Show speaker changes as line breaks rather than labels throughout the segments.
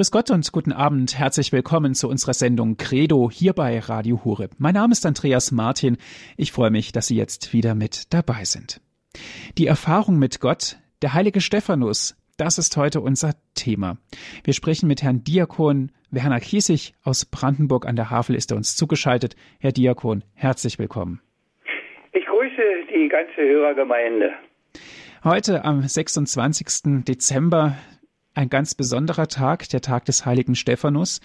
Grüß Gott und guten Abend. Herzlich willkommen zu unserer Sendung Credo hier bei Radio Horeb. Mein Name ist Andreas Martin. Ich freue mich, dass Sie jetzt wieder mit dabei sind. Die Erfahrung mit Gott, der heilige Stephanus, das ist heute unser Thema. Wir sprechen mit Herrn Diakon Werner Kiesig aus Brandenburg an der Havel ist er uns zugeschaltet. Herr Diakon, herzlich willkommen.
Ich grüße die ganze Hörergemeinde.
Heute am 26. Dezember ein ganz besonderer Tag, der Tag des heiligen Stephanus.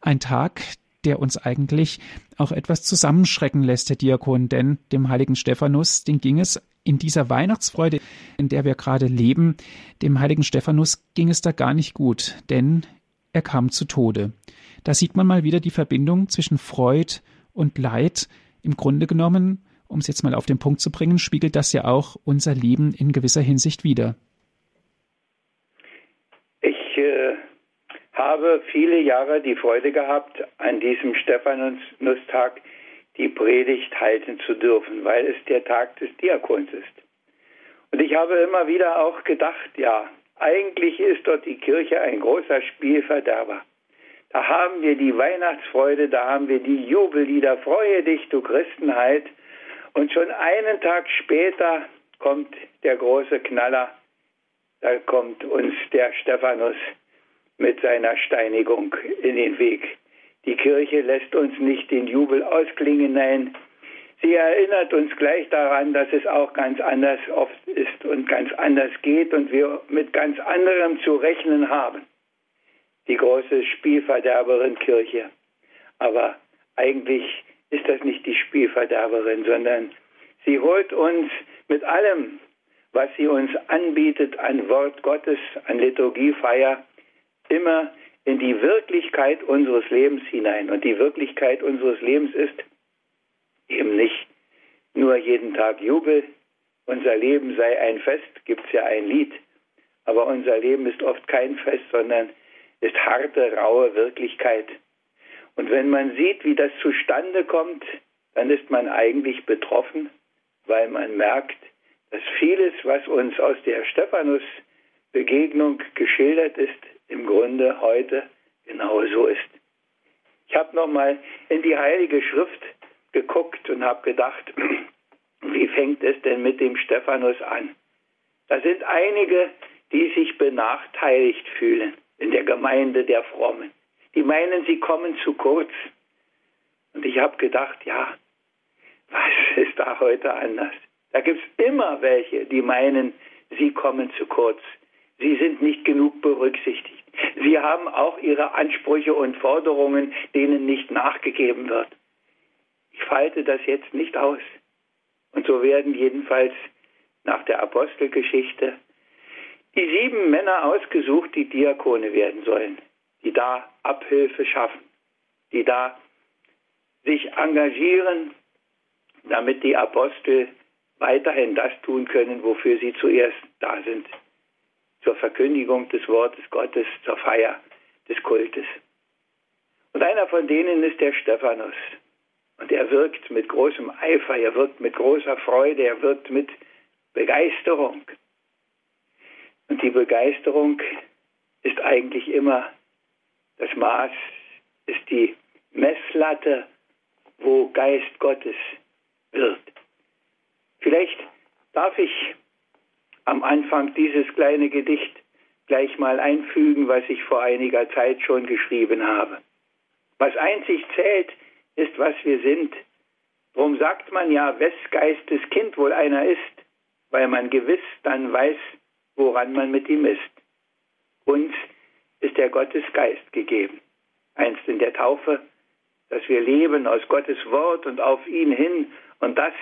Ein Tag, der uns eigentlich auch etwas zusammenschrecken lässt, Herr Diakon, denn dem heiligen Stephanus, den ging es in dieser Weihnachtsfreude, in der wir gerade leben, dem heiligen Stephanus ging es da gar nicht gut, denn er kam zu Tode. Da sieht man mal wieder die Verbindung zwischen Freud und Leid. Im Grunde genommen, um es jetzt mal auf den Punkt zu bringen, spiegelt das ja auch unser Leben in gewisser Hinsicht wider.
Ich äh, habe viele Jahre die Freude gehabt, an diesem Stephanustag die Predigt halten zu dürfen, weil es der Tag des Diakons ist. Und ich habe immer wieder auch gedacht, ja, eigentlich ist dort die Kirche ein großer Spielverderber. Da haben wir die Weihnachtsfreude, da haben wir die Jubellieder, freue dich, du Christenheit. Und schon einen Tag später kommt der große Knaller, da kommt uns der Stephanus mit seiner Steinigung in den Weg. Die Kirche lässt uns nicht den Jubel ausklingen, nein, sie erinnert uns gleich daran, dass es auch ganz anders oft ist und ganz anders geht und wir mit ganz anderem zu rechnen haben. Die große Spielverderberin Kirche. Aber eigentlich ist das nicht die Spielverderberin, sondern sie holt uns mit allem, was sie uns anbietet an Wort Gottes, an Liturgiefeier, immer in die Wirklichkeit unseres Lebens hinein. Und die Wirklichkeit unseres Lebens ist eben nicht nur jeden Tag Jubel, unser Leben sei ein Fest, gibt es ja ein Lied, aber unser Leben ist oft kein Fest, sondern ist harte, raue Wirklichkeit. Und wenn man sieht, wie das zustande kommt, dann ist man eigentlich betroffen, weil man merkt, dass vieles, was uns aus der Stephanus-Begegnung geschildert ist, im Grunde heute genauso ist. Ich habe nochmal in die Heilige Schrift geguckt und habe gedacht, wie fängt es denn mit dem Stephanus an? Da sind einige, die sich benachteiligt fühlen in der Gemeinde der Frommen. Die meinen, sie kommen zu kurz. Und ich habe gedacht, ja, was ist da heute anders? Da gibt es immer welche, die meinen, sie kommen zu kurz. Sie sind nicht genug berücksichtigt. Sie haben auch ihre Ansprüche und Forderungen, denen nicht nachgegeben wird. Ich falte das jetzt nicht aus. Und so werden jedenfalls nach der Apostelgeschichte die sieben Männer ausgesucht, die Diakone werden sollen, die da Abhilfe schaffen, die da sich engagieren, damit die Apostel weiterhin das tun können, wofür sie zuerst da sind, zur Verkündigung des Wortes Gottes, zur Feier des Kultes. Und einer von denen ist der Stephanus. Und er wirkt mit großem Eifer, er wirkt mit großer Freude, er wirkt mit Begeisterung. Und die Begeisterung ist eigentlich immer das Maß, ist die Messlatte, wo Geist Gottes wird. Vielleicht darf ich am Anfang dieses kleine Gedicht gleich mal einfügen, was ich vor einiger Zeit schon geschrieben habe. Was einzig zählt, ist, was wir sind. Drum sagt man ja, wes Geistes Kind wohl einer ist, weil man gewiss dann weiß, woran man mit ihm ist. Uns ist der Gottesgeist gegeben. Einst in der Taufe, dass wir leben aus Gottes Wort und auf ihn hin. Und das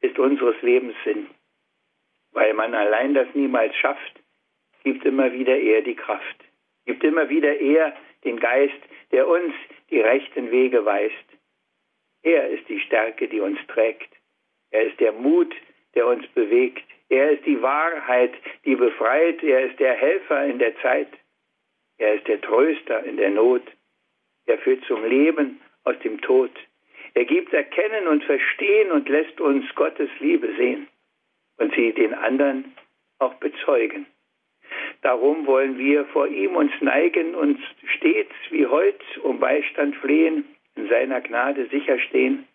ist unseres Lebens Sinn. Weil man allein das niemals schafft, gibt immer wieder er die Kraft. Gibt immer wieder er den Geist, der uns die rechten Wege weist. Er ist die Stärke, die uns trägt. Er ist der Mut, der uns bewegt. Er ist die Wahrheit, die befreit. Er ist der Helfer in der Zeit. Er ist der Tröster in der Not. Er führt zum Leben aus dem Tod. Er gibt Erkennen und Verstehen und lässt uns Gottes Liebe sehen und sie den anderen auch bezeugen. Darum wollen wir vor ihm uns neigen und stets wie heut um Beistand flehen, in seiner Gnade sicherstehen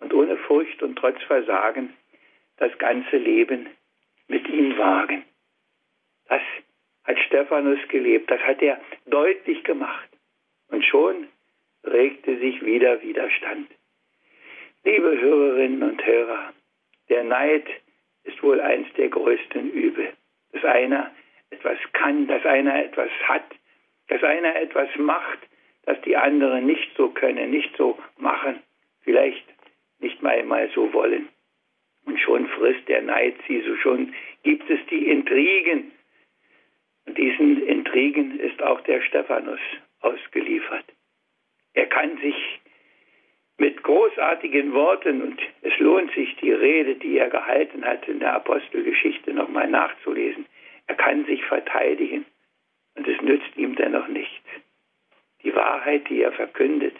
und ohne Furcht und trotz Versagen das ganze Leben mit ihm wagen. Das hat Stephanus gelebt, das hat er deutlich gemacht. Und schon regte sich wieder Widerstand. Liebe Hörerinnen und Hörer, der Neid ist wohl eins der größten Übel. Dass einer etwas kann, dass einer etwas hat, dass einer etwas macht, das die anderen nicht so können, nicht so machen, vielleicht nicht mal einmal so wollen. Und schon frisst der Neid sie, so schon gibt es die Intrigen. Und diesen Intrigen ist auch der Stephanus ausgeliefert. Er kann sich mit großartigen Worten, und es lohnt sich, die Rede, die er gehalten hat, in der Apostelgeschichte nochmal nachzulesen, er kann sich verteidigen und es nützt ihm dennoch nichts. Die Wahrheit, die er verkündet,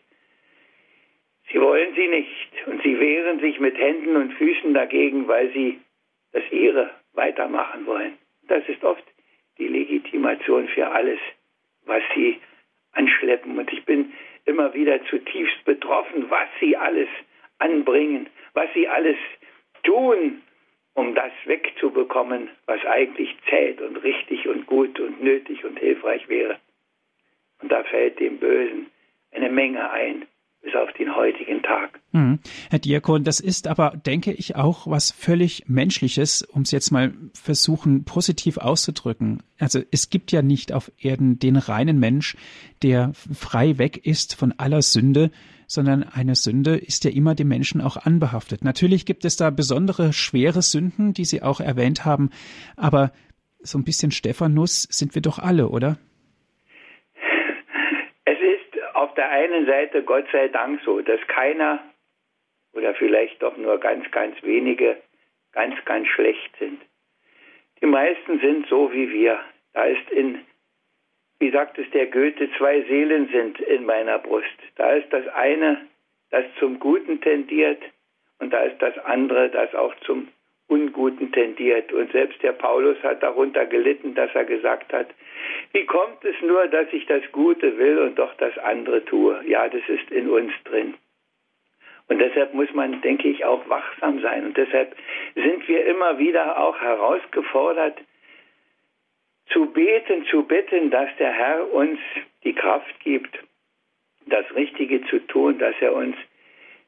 sie wollen sie nicht und sie wehren sich mit Händen und Füßen dagegen, weil sie das ihre weitermachen wollen. Das ist oft die Legitimation für alles, was sie anschleppen. Und ich bin immer wieder zutiefst betroffen, was sie alles anbringen, was sie alles tun, um das wegzubekommen, was eigentlich zählt und richtig und gut und nötig und hilfreich wäre. Und da fällt dem Bösen eine Menge ein, bis auf den heutigen Tag.
Mhm. Herr Diakon, das ist aber, denke ich, auch was völlig Menschliches, um es jetzt mal versuchen, positiv auszudrücken. Also es gibt ja nicht auf Erden den reinen Mensch, der frei weg ist von aller Sünde, sondern eine Sünde ist ja immer dem Menschen auch anbehaftet. Natürlich gibt es da besondere schwere Sünden, die Sie auch erwähnt haben, aber so ein bisschen Stephanus sind wir doch alle, oder?
Es ist der einen Seite Gott sei Dank so, dass keiner oder vielleicht doch nur ganz, ganz wenige ganz, ganz schlecht sind. Die meisten sind so wie wir. Da ist in wie sagt es der Goethe, zwei Seelen sind in meiner Brust. Da ist das eine, das zum Guten tendiert und da ist das andere, das auch zum Unguten tendiert. Und selbst der Paulus hat darunter gelitten, dass er gesagt hat, wie kommt es nur, dass ich das Gute will und doch das andere tue? Ja, das ist in uns drin. Und deshalb muss man, denke ich, auch wachsam sein. Und deshalb sind wir immer wieder auch herausgefordert, zu beten, zu bitten, dass der Herr uns die Kraft gibt, das Richtige zu tun, dass er uns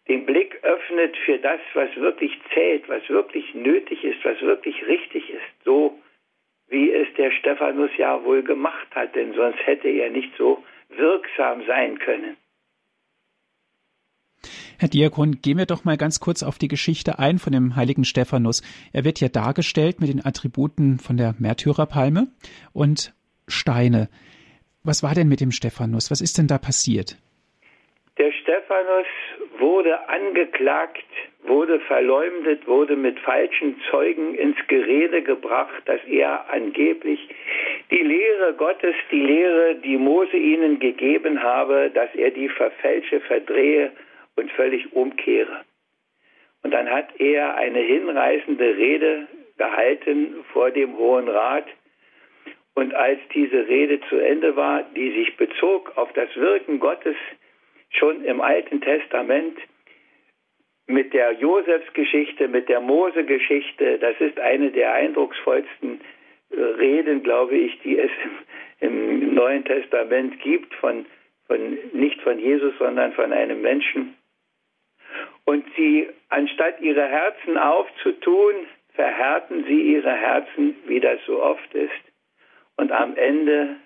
den Blick öffnet für das, was wirklich zählt, was wirklich nötig ist, was wirklich richtig ist, so wie es der Stephanus ja wohl gemacht hat, denn sonst hätte er nicht so wirksam sein können.
Herr Diakon, gehen wir doch mal ganz kurz auf die Geschichte ein von dem heiligen Stephanus. Er wird ja dargestellt mit den Attributen von der Märtyrerpalme und Steine. Was war denn mit dem Stephanus? Was ist denn da passiert?
Der Stephanus wurde angeklagt, wurde verleumdet, wurde mit falschen Zeugen ins Gerede gebracht, dass er angeblich die Lehre Gottes, die Lehre, die Mose ihnen gegeben habe, dass er die verfälsche, verdrehe und völlig umkehre. Und dann hat er eine hinreißende Rede gehalten vor dem Hohen Rat. Und als diese Rede zu Ende war, die sich bezog auf das Wirken Gottes schon im Alten Testament, mit der Josefsgeschichte, mit der Mose-Geschichte, das ist eine der eindrucksvollsten äh, Reden, glaube ich, die es im Neuen Testament gibt, von, von, nicht von Jesus, sondern von einem Menschen, und sie, anstatt ihre Herzen aufzutun, verhärten sie ihre Herzen, wie das so oft ist. Und am Ende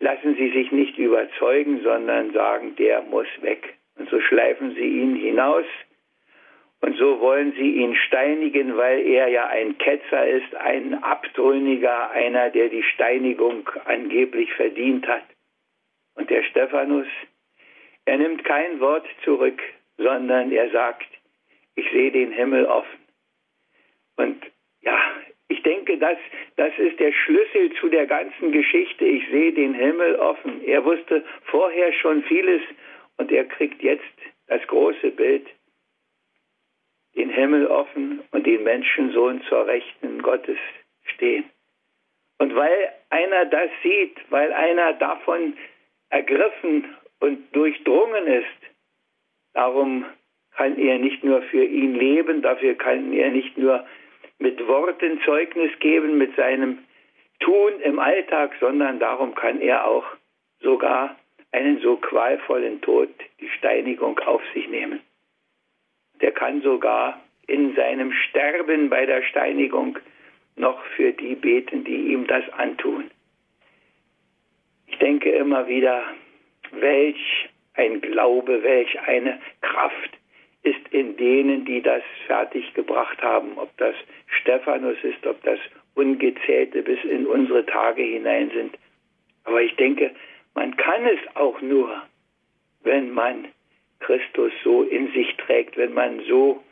lassen sie sich nicht überzeugen, sondern sagen, der muss weg. Und so schleifen sie ihn hinaus. Und so wollen sie ihn steinigen, weil er ja ein Ketzer ist, ein Abtrünniger, einer, der die Steinigung angeblich verdient hat. Und der Stephanus, er nimmt kein Wort zurück, sondern er sagt, ich sehe den Himmel offen. Und ja, ich denke, das, das ist der Schlüssel zu der ganzen Geschichte. Ich sehe den Himmel offen. Er wusste vorher schon vieles und er kriegt jetzt das große Bild, den Himmel offen und den Menschensohn zur Rechten Gottes stehen. Und weil einer das sieht, weil einer davon ergriffen und durchdrungen ist, darum kann er nicht nur für ihn leben, dafür kann er nicht nur mit Worten Zeugnis geben, mit seinem Tun im Alltag, sondern darum kann er auch sogar einen so qualvollen Tod, die Steinigung auf sich nehmen. Der kann sogar in seinem Sterben bei der Steinigung noch für die beten, die ihm das antun. Ich denke immer wieder, welch ein Glaube, welch eine Kraft ist in denen, die das fertiggebracht haben, ob das Stephanus ist, ob das Ungezählte bis in unsere Tage hinein sind. Aber ich denke, man kann es auch nur, wenn man Christus so in sich trägt, wenn man so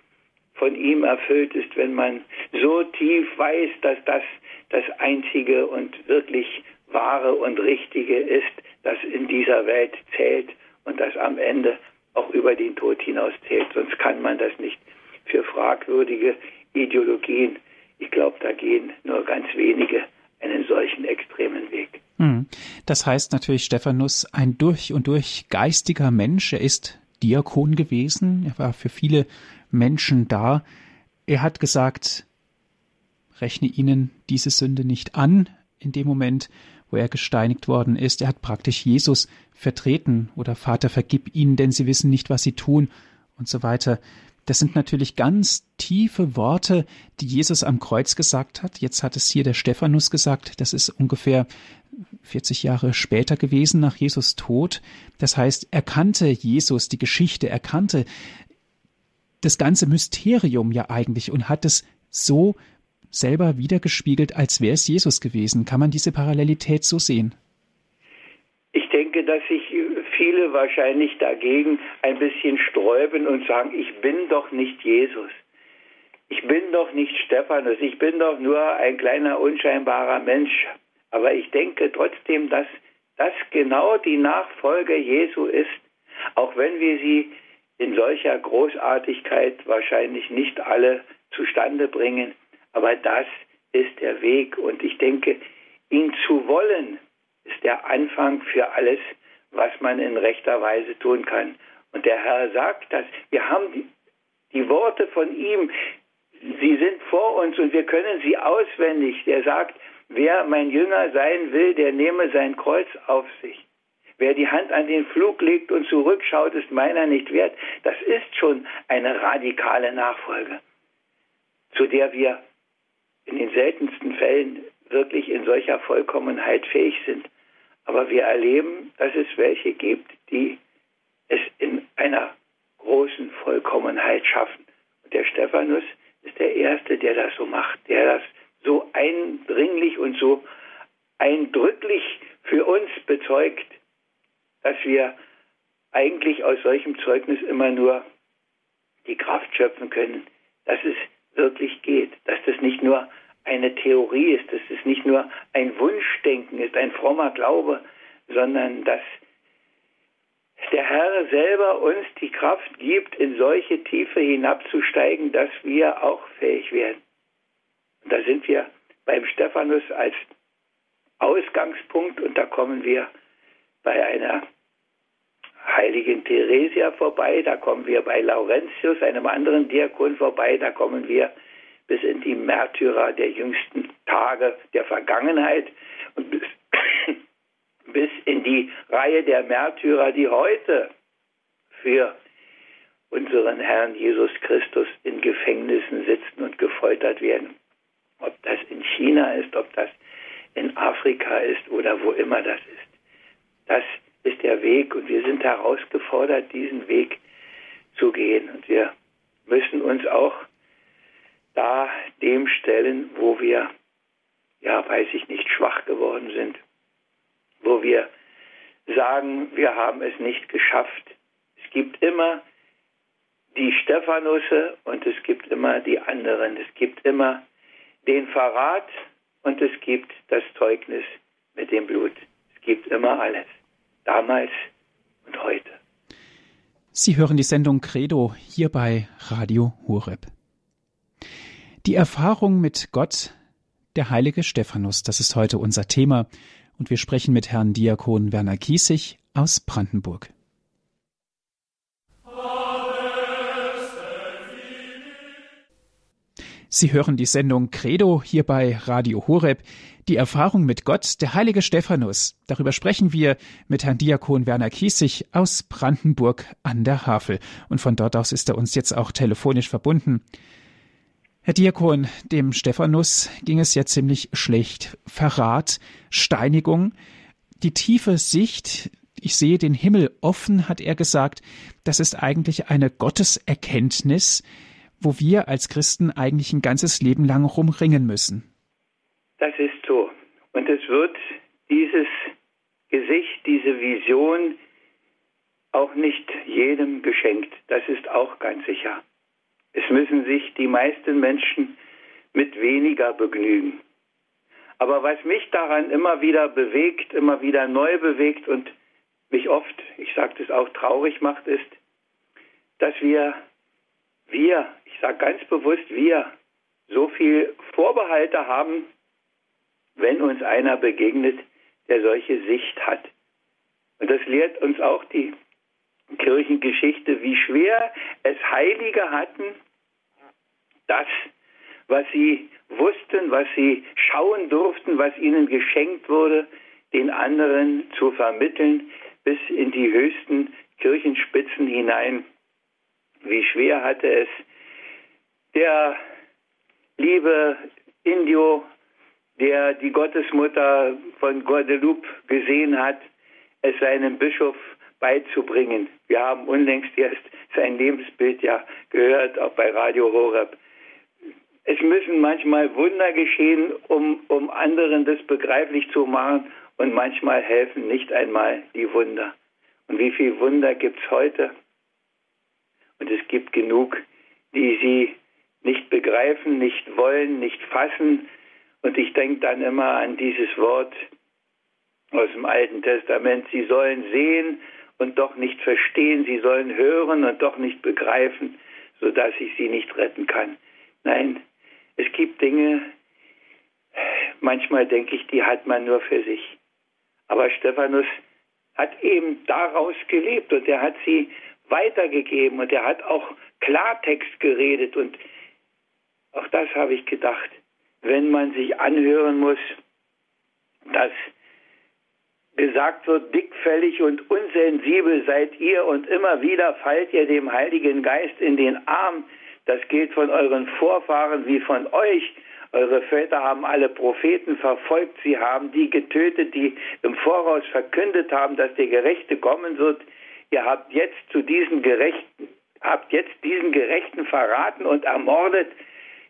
von ihm erfüllt ist, wenn man so tief weiß, dass das das Einzige und wirklich Wahre und Richtige ist, das in dieser Welt zählt und das am Ende auch über den Tod hinaus zählt. Sonst kann man das nicht für fragwürdige Ideologien. Ich glaube, da gehen nur ganz wenige einen solchen extremen Weg.
Hm. Das heißt natürlich Stephanus ein durch und durch geistiger Mensch. Er ist Diakon gewesen. Er war für viele Menschen da. Er hat gesagt, rechne ihnen diese Sünde nicht an in dem Moment, wo er gesteinigt worden ist. Er hat praktisch Jesus vertreten oder Vater, vergib ihnen, denn sie wissen nicht, was sie tun und so weiter. Das sind natürlich ganz tiefe Worte, die Jesus am Kreuz gesagt hat. Jetzt hat es hier der Stephanus gesagt. Das ist ungefähr 40 Jahre später gewesen nach Jesus Tod. Das heißt, er kannte Jesus, die Geschichte, er kannte das ganze Mysterium ja eigentlich und hat es so selber wiedergespiegelt, als wäre es Jesus gewesen. Kann man diese Parallelität so sehen?
Ich denke, dass sich viele wahrscheinlich dagegen ein bisschen sträuben und sagen, ich bin doch nicht Jesus. Ich bin doch nicht Stephanus. Ich bin doch nur ein kleiner, unscheinbarer Mensch. Aber ich denke trotzdem, dass das genau die Nachfolge Jesu ist, auch wenn wir sie in solcher Großartigkeit wahrscheinlich nicht alle zustande bringen. Aber das ist der Weg und ich denke, ihn zu wollen, ist der Anfang für alles, was man in rechter Weise tun kann. Und der Herr sagt das. Wir haben die, die Worte von ihm, sie sind vor uns und wir können sie auswendig. Der sagt, wer mein Jünger sein will, der nehme sein Kreuz auf sich. Wer die Hand an den Flug legt und zurückschaut, ist meiner nicht wert. Das ist schon eine radikale Nachfolge, zu der wir in den seltensten Fällen wirklich in solcher Vollkommenheit fähig sind. Aber wir erleben, dass es welche gibt, die es in einer großen Vollkommenheit schaffen. Und der Stephanus ist der Erste, der das so macht, der das so eindringlich und so eindrücklich für uns bezeugt, dass wir eigentlich aus solchem Zeugnis immer nur die Kraft schöpfen können, dass es wirklich geht, dass das nicht nur eine Theorie ist, dass es nicht nur ein Wunschdenken ist, ein frommer Glaube, sondern dass der Herr selber uns die Kraft gibt, in solche Tiefe hinabzusteigen, dass wir auch fähig werden. Und da sind wir beim Stephanus als Ausgangspunkt und da kommen wir bei einer heiligen Theresia vorbei, da kommen wir bei Laurentius, einem anderen Diakon vorbei, da kommen wir bis in die Märtyrer der jüngsten Tage der Vergangenheit und bis, bis in die Reihe der Märtyrer, die heute für unseren Herrn Jesus Christus in Gefängnissen sitzen und gefoltert werden. Ob das in China ist, ob das in Afrika ist oder wo immer das ist. Das ist der Weg und wir sind herausgefordert, diesen Weg zu gehen. Und wir müssen uns auch da dem stellen, wo wir, ja, weiß ich nicht, schwach geworden sind, wo wir sagen, wir haben es nicht geschafft. Es gibt immer die Stephanusse und es gibt immer die anderen. Es gibt immer den Verrat und es gibt das Zeugnis mit dem Blut. Es gibt immer alles damals und heute.
Sie hören die Sendung Credo hier bei Radio Horeb. Die Erfahrung mit Gott, Der heilige Stephanus, das ist heute unser Thema, und wir sprechen mit Herrn Diakon Werner Kiesig aus Brandenburg. Sie hören die Sendung Credo hier bei Radio Horeb. Die Erfahrung mit Gott, der heilige Stephanus. Darüber sprechen wir mit Herrn Diakon Werner Kiesig aus Brandenburg an der Havel. Und von dort aus ist er uns jetzt auch telefonisch verbunden. Herr Diakon, dem Stephanus ging es ja ziemlich schlecht. Verrat, Steinigung, die tiefe Sicht, ich sehe den Himmel offen, hat er gesagt, das ist eigentlich eine Gotteserkenntnis, wo wir als Christen eigentlich ein ganzes Leben lang rumringen müssen.
Das ist so. Und es wird dieses Gesicht, diese Vision auch nicht jedem geschenkt. Das ist auch ganz sicher. Es müssen sich die meisten Menschen mit weniger begnügen. Aber was mich daran immer wieder bewegt, immer wieder neu bewegt und mich oft, ich sage das auch, traurig macht, ist, dass wir, wir, ich sage ganz bewusst wir, so viel Vorbehalte haben, wenn uns einer begegnet, der solche Sicht hat. Und das lehrt uns auch die Kirchengeschichte, wie schwer es Heilige hatten, das, was sie wussten, was sie schauen durften, was ihnen geschenkt wurde, den anderen zu vermitteln, bis in die höchsten Kirchenspitzen hinein. Wie schwer hatte es der liebe Indio, der die Gottesmutter von Guadeloupe gesehen hat, es seinem Bischof beizubringen. Wir haben unlängst erst sein Lebensbild ja gehört, auch bei Radio Horeb. Es müssen manchmal Wunder geschehen, um, um anderen das begreiflich zu machen und manchmal helfen nicht einmal die Wunder. Und wie viele Wunder gibt es heute? Und es gibt genug, die sie nicht begreifen, nicht wollen, nicht fassen. Und ich denke dann immer an dieses Wort aus dem Alten Testament. Sie sollen sehen und doch nicht verstehen. Sie sollen hören und doch nicht begreifen, sodass ich sie nicht retten kann. Nein, es gibt Dinge, manchmal denke ich, die hat man nur für sich. Aber Stephanus hat eben daraus gelebt und er hat sie weitergegeben und er hat auch Klartext geredet und auch das habe ich gedacht, wenn man sich anhören muss, dass gesagt wird, dickfällig und unsensibel seid ihr und immer wieder fallt ihr dem Heiligen Geist in den Arm. Das gilt von euren Vorfahren wie von euch. Eure Väter haben alle Propheten verfolgt, sie haben die getötet, die im Voraus verkündet haben, dass der Gerechte kommen wird. Ihr habt jetzt zu diesen Gerechten, habt jetzt diesen Gerechten verraten und ermordet.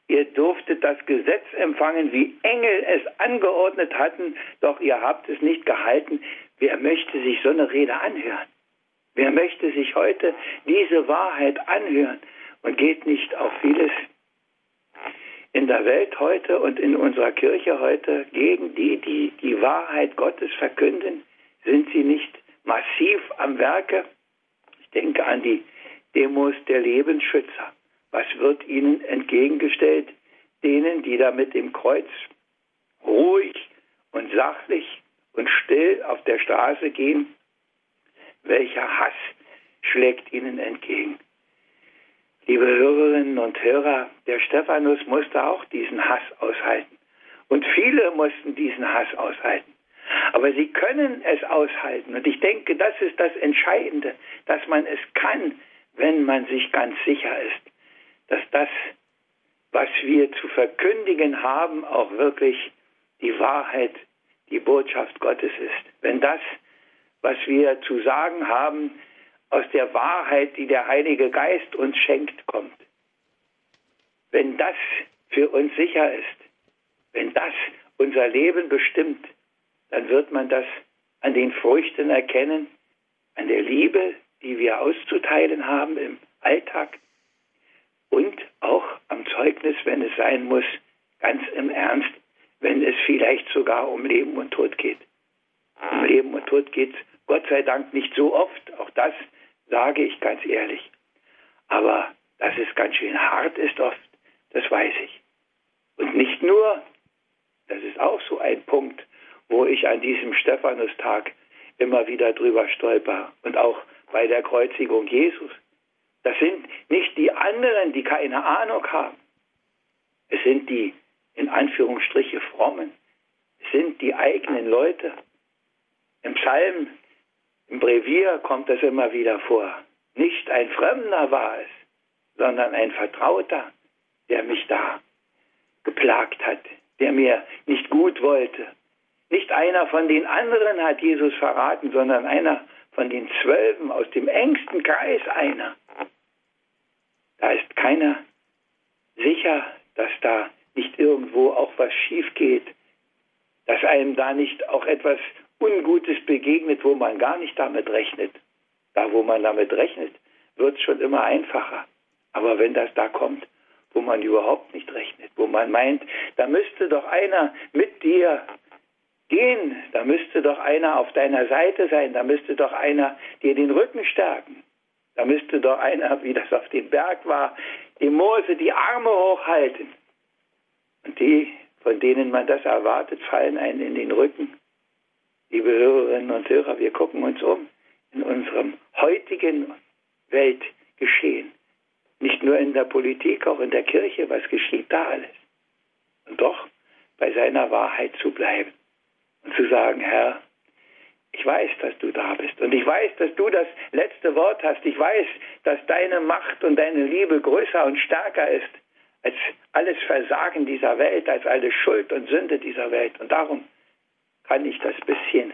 Ihr durftet das Gesetz empfangen, wie Engel es angeordnet hatten, doch ihr habt es nicht gehalten. Wer möchte sich so eine Rede anhören? Wer möchte sich heute diese Wahrheit anhören und geht nicht auf vieles in der Welt heute und in unserer Kirche heute gegen die, die die Wahrheit Gottes verkünden? Sind sie nicht massiv am Werke? Denke an die Demos der Lebensschützer. Was wird ihnen entgegengestellt? Denen, die da mit dem Kreuz ruhig und sachlich und still auf der Straße gehen? Welcher Hass schlägt ihnen entgegen? Liebe Hörerinnen und Hörer, der Stephanus musste auch diesen Hass aushalten. Und viele mussten diesen Hass aushalten. Aber sie können es aushalten. Und ich denke, das ist das Entscheidende, dass man es kann, wenn man sich ganz sicher ist, dass das, was wir zu verkündigen haben, auch wirklich die Wahrheit, die Botschaft Gottes ist. Wenn das, was wir zu sagen haben, aus der Wahrheit, die der Heilige Geist uns schenkt, kommt. Wenn das für uns sicher ist, wenn das unser Leben bestimmt, dann wird man das an den Früchten erkennen, an der Liebe, die wir auszuteilen haben im Alltag und auch am Zeugnis, wenn es sein muss, ganz im Ernst, wenn es vielleicht sogar um Leben und Tod geht. Um Leben und Tod geht Gott sei Dank nicht so oft, auch das sage ich ganz ehrlich. Aber dass es ganz schön hart ist oft, das weiß ich. Und nicht nur Das ist auch so ein Punkt, wo ich an diesem Stephanustag immer wieder drüber stolper. Und auch bei der Kreuzigung Jesus. Das sind nicht die anderen, die keine Ahnung haben. Es sind die, in Anführungsstriche, frommen. Es sind die eigenen Leute. Im Psalm, im Brevier kommt das immer wieder vor. Nicht ein Fremder war es, sondern ein Vertrauter, der mich da geplagt hat, der mir nicht gut wollte. Nicht einer von den anderen hat Jesus verraten, sondern einer von den Zwölfen aus dem engsten Kreis einer. Da ist keiner sicher, dass da nicht irgendwo auch was schief geht, dass einem da nicht auch etwas Ungutes begegnet, wo man gar nicht damit rechnet. Da, wo man damit rechnet, wird es schon immer einfacher. Aber wenn das da kommt, wo man überhaupt nicht rechnet, wo man meint, da müsste doch einer mit dir gehen, da müsste doch einer auf deiner Seite sein, da müsste doch einer dir den Rücken stärken, da müsste doch einer, wie das auf dem Berg war, dem Mose die Arme hochhalten. Und die, von denen man das erwartet, fallen einen in den Rücken. Liebe Hörerinnen und Hörer, wir gucken uns um in unserem heutigen Weltgeschehen. Nicht nur in der Politik, auch in der Kirche, was geschieht da alles? Und doch bei seiner Wahrheit zu bleiben und zu sagen, Herr, ich weiß, dass du da bist und ich weiß, dass du das letzte Wort hast. Ich weiß, dass deine Macht und deine Liebe größer und stärker ist als alles Versagen dieser Welt, als alle Schuld und Sünde dieser Welt. Und darum kann ich das bisschen,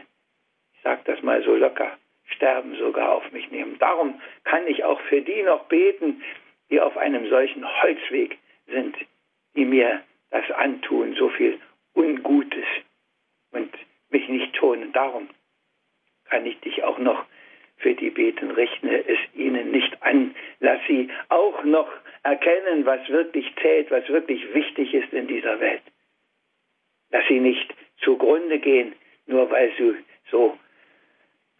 ich sage das mal so locker, Sterben sogar auf mich nehmen. Darum kann ich auch für die noch beten, die auf einem solchen Holzweg sind, die mir das antun, so viel Ungutes und mich nicht schonen. Darum kann ich dich auch noch für die beten. Rechne es ihnen nicht an. Lass sie auch noch erkennen, was wirklich zählt, was wirklich wichtig ist in dieser Welt. Lass sie nicht zugrunde gehen, nur weil sie so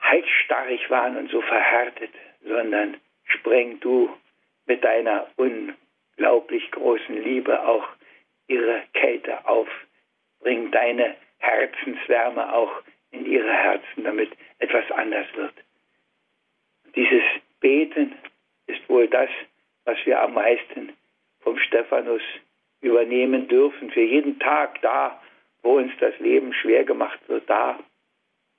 halsstarrig waren und so verhärtet, sondern spreng du mit deiner unglaublich großen Liebe auch ihre Kälte auf. Bring deine Herzenswärme auch in ihre Herzen, damit etwas anders wird. Dieses Beten ist wohl das, was wir am meisten vom Stephanus übernehmen dürfen. Für jeden Tag da, wo uns das Leben schwer gemacht wird, da,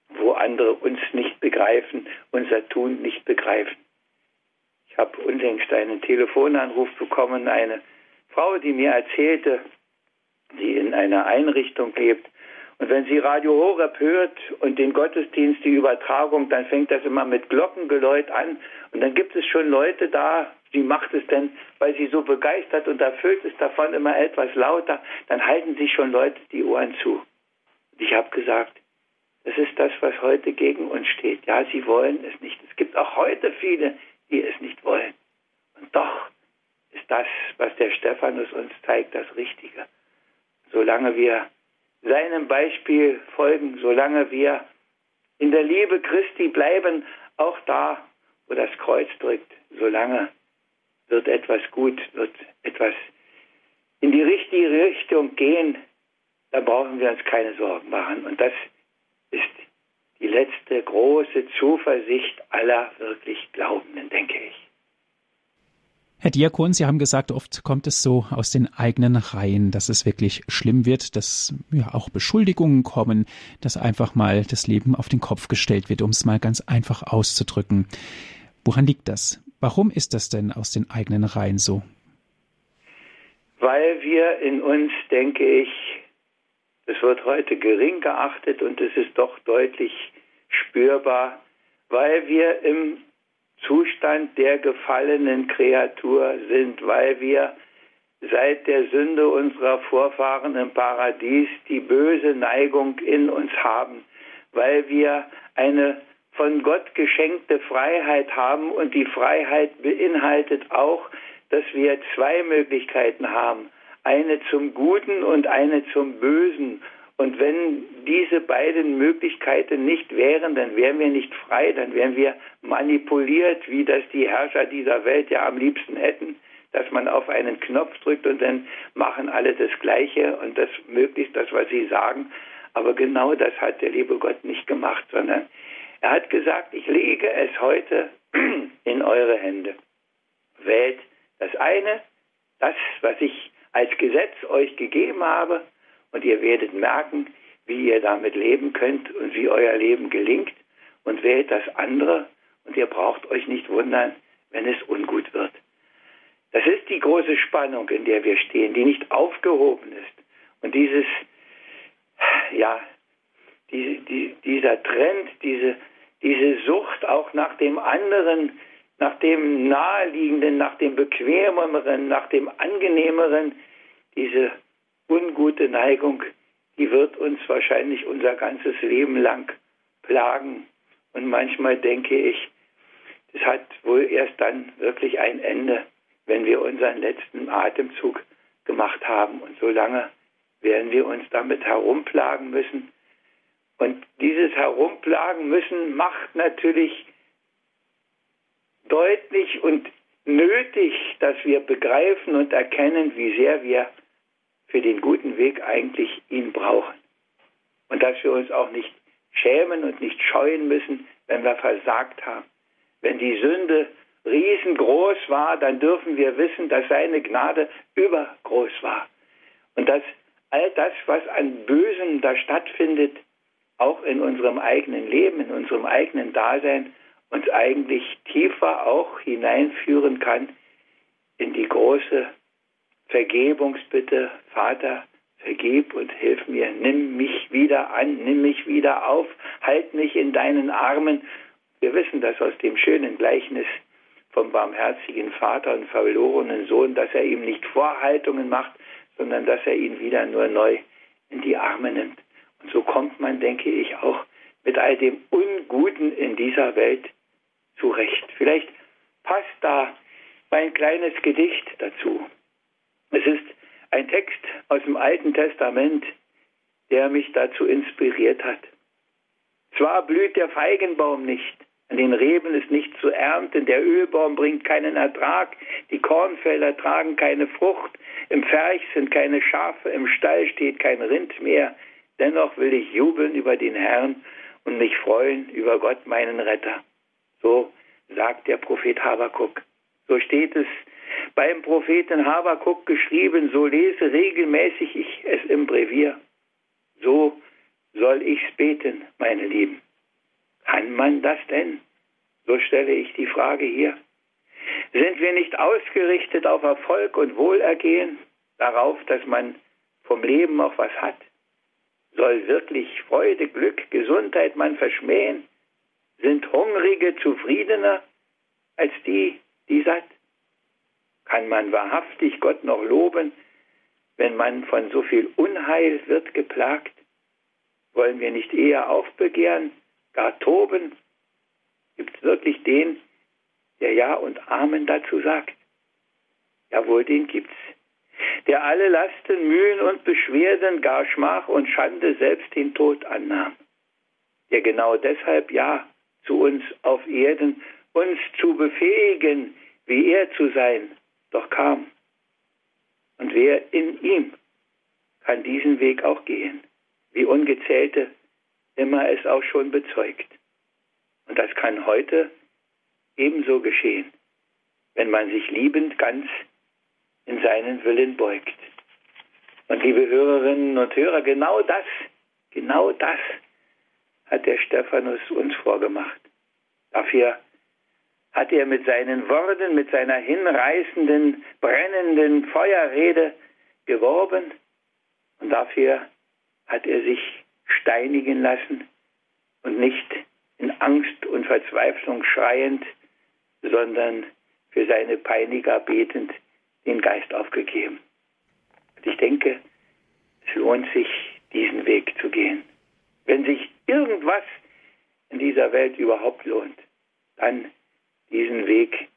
wo andere uns nicht begreifen, unser Tun nicht begreifen. Ich habe unlängst einen Telefonanruf bekommen, eine Frau, die mir erzählte, die in einer Einrichtung lebt, und wenn sie Radio Horeb hört und den Gottesdienst, die Übertragung, dann fängt das immer mit Glockengeläut an. Und dann gibt es schon Leute da, die macht es denn, weil sie so begeistert und erfüllt ist davon immer etwas lauter, dann halten sich schon Leute die Ohren zu. Und ich habe gesagt, das ist das, was heute gegen uns steht. Ja, sie wollen es nicht. Es gibt auch heute viele, die es nicht wollen. Und doch ist das, was der Stephanus uns zeigt, das Richtige. Solange wir seinem Beispiel folgen, solange wir in der Liebe Christi bleiben, auch da, wo das Kreuz drückt, solange wird etwas gut, wird etwas in die richtige Richtung gehen, da brauchen wir uns keine Sorgen machen. Und das ist die letzte große Zuversicht aller wirklich Glaubenden, denke ich.
Herr Diakon, Sie haben gesagt, oft kommt es so aus den eigenen Reihen, dass es wirklich schlimm wird, dass ja auch Beschuldigungen kommen, dass einfach mal das Leben auf den Kopf gestellt wird, um es mal ganz einfach auszudrücken. Woran liegt das? Warum ist das denn aus den eigenen Reihen so?
Weil wir in uns, denke ich, es wird heute gering geachtet und es ist doch deutlich spürbar, weil wir im Zustand der gefallenen Kreatur sind, weil wir seit der Sünde unserer Vorfahren im Paradies die böse Neigung in uns haben, weil wir eine von Gott geschenkte Freiheit haben und die Freiheit beinhaltet auch, dass wir zwei Möglichkeiten haben, eine zum Guten und eine zum Bösen. Und wenn diese beiden Möglichkeiten nicht wären, dann wären wir nicht frei, dann wären wir manipuliert, wie das die Herrscher dieser Welt ja am liebsten hätten. dass man auf einen Knopf drückt und dann machen alle das Gleiche und das möglichst das, was sie sagen. Aber genau das hat der liebe Gott nicht gemacht, sondern er hat gesagt, ich lege es heute in eure Hände. Wählt das eine, das, was ich als Gesetz euch gegeben habe, und ihr werdet merken, wie ihr damit leben könnt und wie euer Leben gelingt, und wählt das andere, und ihr braucht euch nicht wundern, wenn es ungut wird. Das ist die große Spannung, in der wir stehen, die nicht aufgehoben ist. Und dieses, ja, die, die, dieser Trend, diese, diese Sucht auch nach dem anderen, nach dem Naheliegenden, nach dem Bequemeren, nach dem Angenehmeren, diese ungute Neigung, die wird uns wahrscheinlich unser ganzes Leben lang plagen. Und manchmal denke ich, es hat wohl erst dann wirklich ein Ende, wenn wir unseren letzten Atemzug gemacht haben. Und so lange werden wir uns damit herumplagen müssen. Und dieses Herumplagen müssen macht natürlich deutlich und nötig, dass wir begreifen und erkennen, wie sehr wir für den guten Weg eigentlich ihn brauchen. Und dass wir uns auch nicht schämen und nicht scheuen müssen, wenn wir versagt haben. Wenn die Sünde riesengroß war, dann dürfen wir wissen, dass seine Gnade übergroß war. Und dass all das, was an Bösem da stattfindet, auch in unserem eigenen Leben, in unserem eigenen Dasein, uns eigentlich tiefer auch hineinführen kann in die große Vergebungsbitte, Vater, vergib und hilf mir, nimm mich wieder an, nimm mich wieder auf, halt mich in deinen Armen wir wissen das aus dem schönen Gleichnis vom barmherzigen Vater und verlorenen Sohn, dass er ihm nicht Vorhaltungen macht, sondern dass er ihn wieder nur neu in die Arme nimmt. Und so kommt man, denke ich, auch mit all dem Unguten in dieser Welt zurecht. Vielleicht passt da mein kleines Gedicht dazu. Es ist ein Text aus dem Alten Testament, der mich dazu inspiriert hat. Zwar blüht der Feigenbaum nicht, an den Reben ist nicht zu ernten, der Ölbaum bringt keinen Ertrag, die Kornfelder tragen keine Frucht, im Ferch sind keine Schafe, im Stall steht kein Rind mehr. Dennoch will ich jubeln über den Herrn und mich freuen über Gott, meinen Retter. So sagt der Prophet Habakuk. So steht es beim Propheten Habakuk geschrieben, so lese regelmäßig ich es im Brevier. So soll ich's beten, meine Lieben. Kann man das denn? So stelle ich die Frage hier. Sind wir nicht ausgerichtet auf Erfolg und Wohlergehen, darauf, dass man vom Leben auch was hat? Soll wirklich Freude, Glück, Gesundheit man verschmähen? Sind Hungrige zufriedener als die, die satt? Kann man wahrhaftig Gott noch loben, wenn man von so viel Unheil wird geplagt? Wollen wir nicht eher aufbegehren, gar toben? Gibt es wirklich den, der Ja und Amen dazu sagt? Jawohl, den gibt's. Der alle Lasten, Mühen und Beschwerden, gar Schmach und Schande selbst den Tod annahm. Der genau deshalb Ja zu uns auf Erden, uns zu befähigen, wie er zu sein, doch kam. Und wer in ihm kann diesen Weg auch gehen, wie ungezählte immer es auch schon bezeugt. Und das kann heute ebenso geschehen, wenn man sich liebend ganz in seinen Willen beugt. Und liebe Hörerinnen und Hörer, genau das, genau das hat der Stephanus uns vorgemacht. Dafür hat er mit seinen Worten, mit seiner hinreißenden, brennenden Feuerrede geworben und dafür hat er sich steinigen lassen und nicht in Angst und Verzweiflung schreiend, sondern für seine Peiniger betend den Geist aufgegeben. Und ich denke, es lohnt sich, diesen Weg zu gehen. Wenn sich irgendwas in dieser Welt überhaupt lohnt, dann diesen Weg,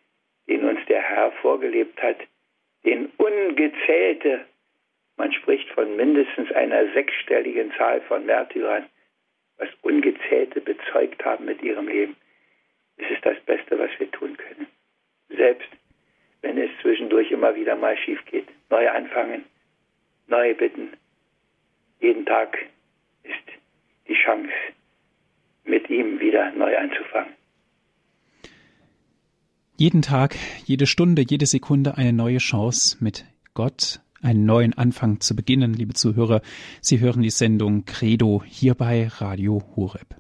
den uns der Herr vorgelebt hat, den ungezählte man spricht von mindestens einer sechsstelligen Zahl von Märtyrern, was Ungezählte bezeugt haben mit ihrem Leben. Es ist das Beste, was wir tun können. Selbst wenn es zwischendurch immer wieder mal schief geht. Neu anfangen, neu bitten. Jeden Tag ist die Chance, mit ihm wieder neu anzufangen.
Jeden Tag, jede Stunde, jede Sekunde eine neue Chance mit Gott, einen neuen Anfang zu beginnen, liebe Zuhörer. Sie hören die Sendung Credo hier bei Radio Horeb.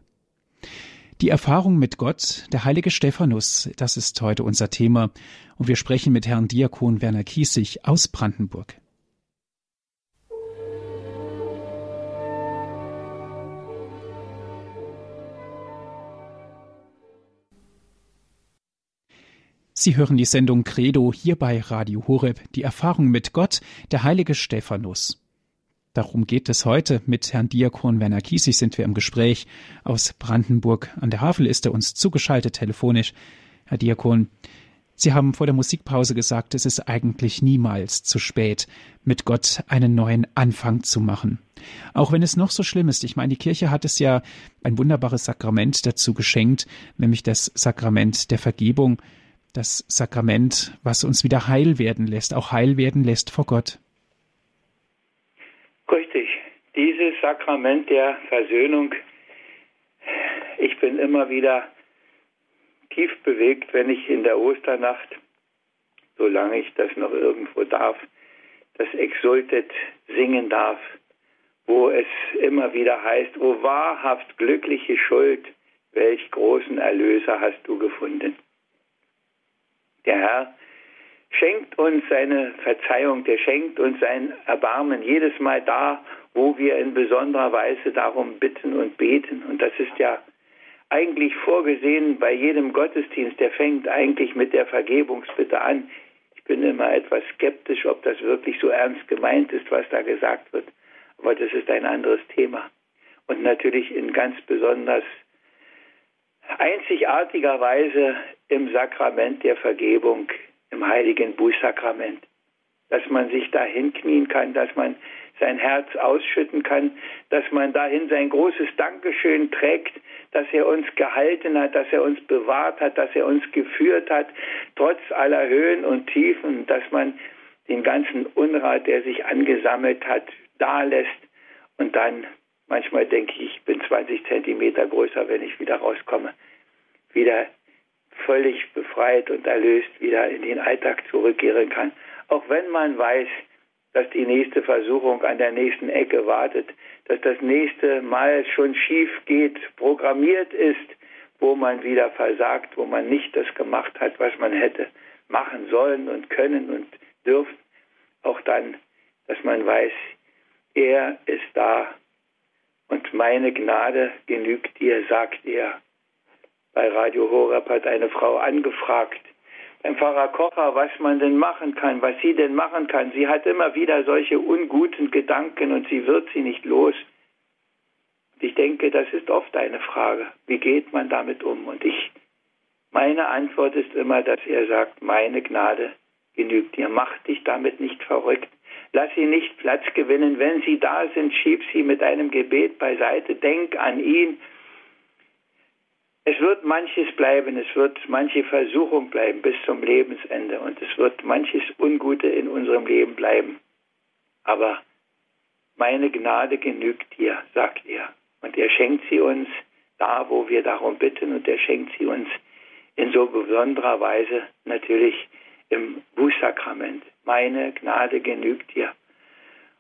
Die Erfahrung mit Gott, der heilige Stephanus, das ist heute unser Thema, und wir sprechen mit Herrn Diakon Werner Kiesig aus Brandenburg. Sie hören die Sendung Credo hier bei Radio Horeb, die Erfahrung mit Gott, der heilige Stephanus. Darum geht es heute. Mit Herrn Diakon Werner Kiesig sind wir im Gespräch aus Brandenburg. An der Havel ist er uns zugeschaltet telefonisch. Herr Diakon, Sie haben vor der Musikpause gesagt, es ist eigentlich niemals zu spät, mit Gott einen neuen Anfang zu machen. Auch wenn es noch so schlimm ist. Ich meine, die Kirche hat es ja ein wunderbares Sakrament dazu geschenkt, nämlich das Sakrament der Vergebung das Sakrament, was uns wieder heil werden lässt, auch heil werden lässt vor Gott.
Richtig. Dieses Sakrament der Versöhnung, ich bin immer wieder tief bewegt, wenn ich in der Osternacht, solange ich das noch irgendwo darf, das Exultet singen darf, wo es immer wieder heißt, o wahrhaft glückliche Schuld, welch großen Erlöser hast du gefunden. Der Herr schenkt uns seine Verzeihung, der schenkt uns sein Erbarmen jedes Mal da, wo wir in besonderer Weise darum bitten und beten. Und das ist ja eigentlich vorgesehen bei jedem Gottesdienst. Der fängt eigentlich mit der Vergebungsbitte an. Ich bin immer etwas skeptisch, ob das wirklich so ernst gemeint ist, was da gesagt wird. Aber das ist ein anderes Thema. Und natürlich in ganz besonders einzigartiger Weise im Sakrament der Vergebung, im heiligen Bußsakrament. Dass man sich da hinknien kann, dass man sein Herz ausschütten kann, dass man dahin sein großes Dankeschön trägt, dass er uns gehalten hat, dass er uns bewahrt hat, dass er uns geführt hat, trotz aller Höhen und Tiefen, dass man den ganzen Unrat, der sich angesammelt hat, da lässt und dann manchmal denke ich, ich bin 20 Zentimeter größer, wenn ich wieder rauskomme, wieder völlig befreit und erlöst wieder in den Alltag zurückkehren kann. Auch wenn man weiß, dass die nächste Versuchung an der nächsten Ecke wartet, dass das nächste Mal schon schief geht, programmiert ist, wo man wieder versagt, wo man nicht das gemacht hat, was man hätte machen sollen und können und dürfen. Auch dann, dass man weiß, er ist da und meine Gnade genügt dir, sagt er bei Radio Horeb hat eine Frau angefragt, beim Pfarrer Kocher, was man denn machen kann, was sie denn machen kann. Sie hat immer wieder solche unguten Gedanken und sie wird sie nicht los. Und ich denke, das ist oft eine Frage. Wie geht man damit um? Und ich, meine Antwort ist immer, dass er sagt, meine Gnade genügt dir. Mach dich damit nicht verrückt. Lass sie nicht Platz gewinnen. Wenn sie da sind, schieb sie mit einem Gebet beiseite. Denk an ihn es wird manches bleiben, es wird manche Versuchung bleiben bis zum Lebensende und es wird manches Ungute in unserem Leben bleiben. Aber meine Gnade genügt dir, sagt er. Und er schenkt sie uns da, wo wir darum bitten und er schenkt sie uns in so besonderer Weise natürlich im Bußsakrament. Meine Gnade genügt dir.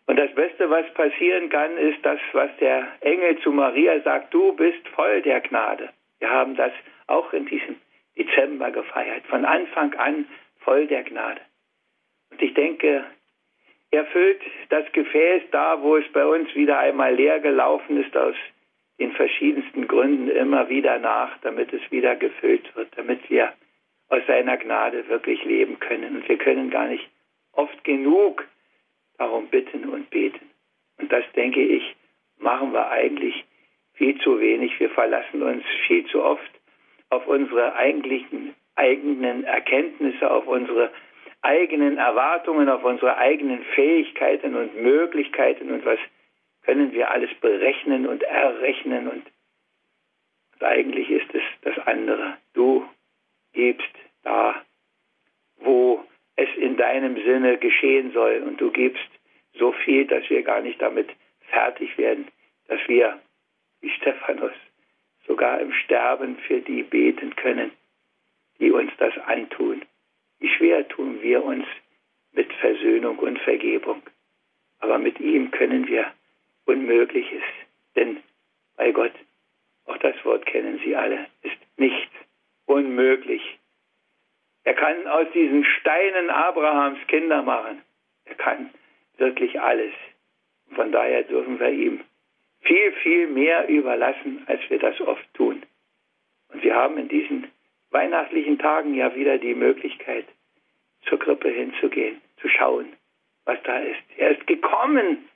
Und das Beste, was passieren kann, ist das, was der Engel zu Maria sagt, du bist voll der Gnade. Wir haben das auch in diesem Dezember gefeiert, von Anfang an voll der Gnade. Und ich denke, er füllt das Gefäß da, wo es bei uns wieder einmal leer gelaufen ist, aus den verschiedensten Gründen immer wieder nach, damit es wieder gefüllt wird, damit wir aus seiner Gnade wirklich leben können. Und wir können gar nicht oft genug darum bitten und beten. Und das, denke ich, machen wir eigentlich viel zu wenig. Wir verlassen uns viel zu oft auf unsere eigentlichen eigenen Erkenntnisse, auf unsere eigenen Erwartungen, auf unsere eigenen Fähigkeiten und Möglichkeiten und was können wir alles berechnen und errechnen und, und eigentlich ist es das andere. Du gibst da, wo es in deinem Sinne geschehen soll. Und du gibst so viel, dass wir gar nicht damit fertig werden, dass wir, wie Stephanus, sogar im Sterben für die beten können, die uns das antun. Wie schwer tun wir uns mit Versöhnung und Vergebung. Aber mit ihm können wir Unmögliches. Denn bei Gott, auch das Wort kennen Sie alle, ist nichts unmöglich. Er kann aus diesen Steinen Abrahams Kinder machen. Er kann wirklich alles. Von daher dürfen wir ihm viel, viel mehr überlassen, als wir das oft tun. Und wir haben in diesen weihnachtlichen Tagen ja wieder die Möglichkeit, zur Krippe hinzugehen, zu schauen, was da ist. Er ist gekommen,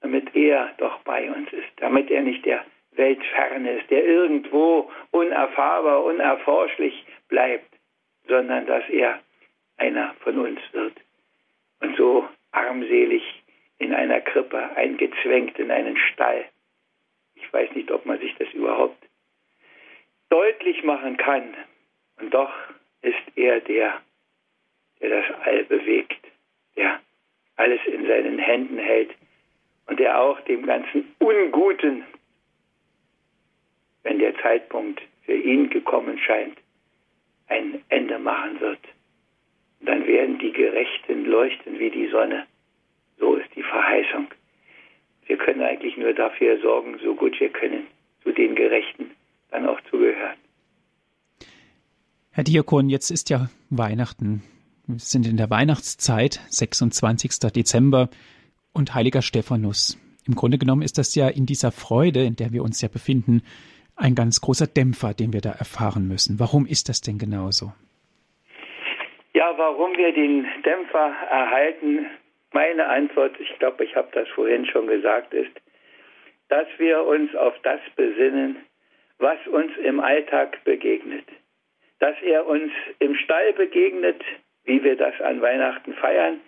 damit er doch bei uns ist, damit er nicht der Weltferne ist, der irgendwo unerfahrbar, unerforschlich bleibt, sondern dass er einer von uns wird. Und so armselig in einer Krippe eingezwängt in einen Stall. Ich weiß nicht, ob man sich das überhaupt deutlich machen kann. Und doch ist er der, der das All bewegt, der alles in seinen Händen hält und der auch dem ganzen Unguten, wenn der Zeitpunkt für ihn gekommen scheint, ein Ende machen wird. Und dann werden die Gerechten leuchten wie die Sonne. So ist die Verheißung. Wir können eigentlich nur dafür sorgen, so gut wir können, zu den Gerechten dann auch zu gehören.
Herr Diakon, jetzt ist ja Weihnachten. Wir sind in der Weihnachtszeit, 26. Dezember und Heiliger Stephanus. Im Grunde genommen ist das ja in dieser Freude, in der wir uns ja befinden, ein ganz großer Dämpfer, den wir da erfahren müssen. Warum ist das denn genauso?
Ja, warum wir den Dämpfer erhalten, meine Antwort, ich glaube, ich habe das vorhin schon gesagt, ist, dass wir uns auf das besinnen, was uns im Alltag begegnet. Dass er uns im Stall begegnet, wie wir das an Weihnachten feiern,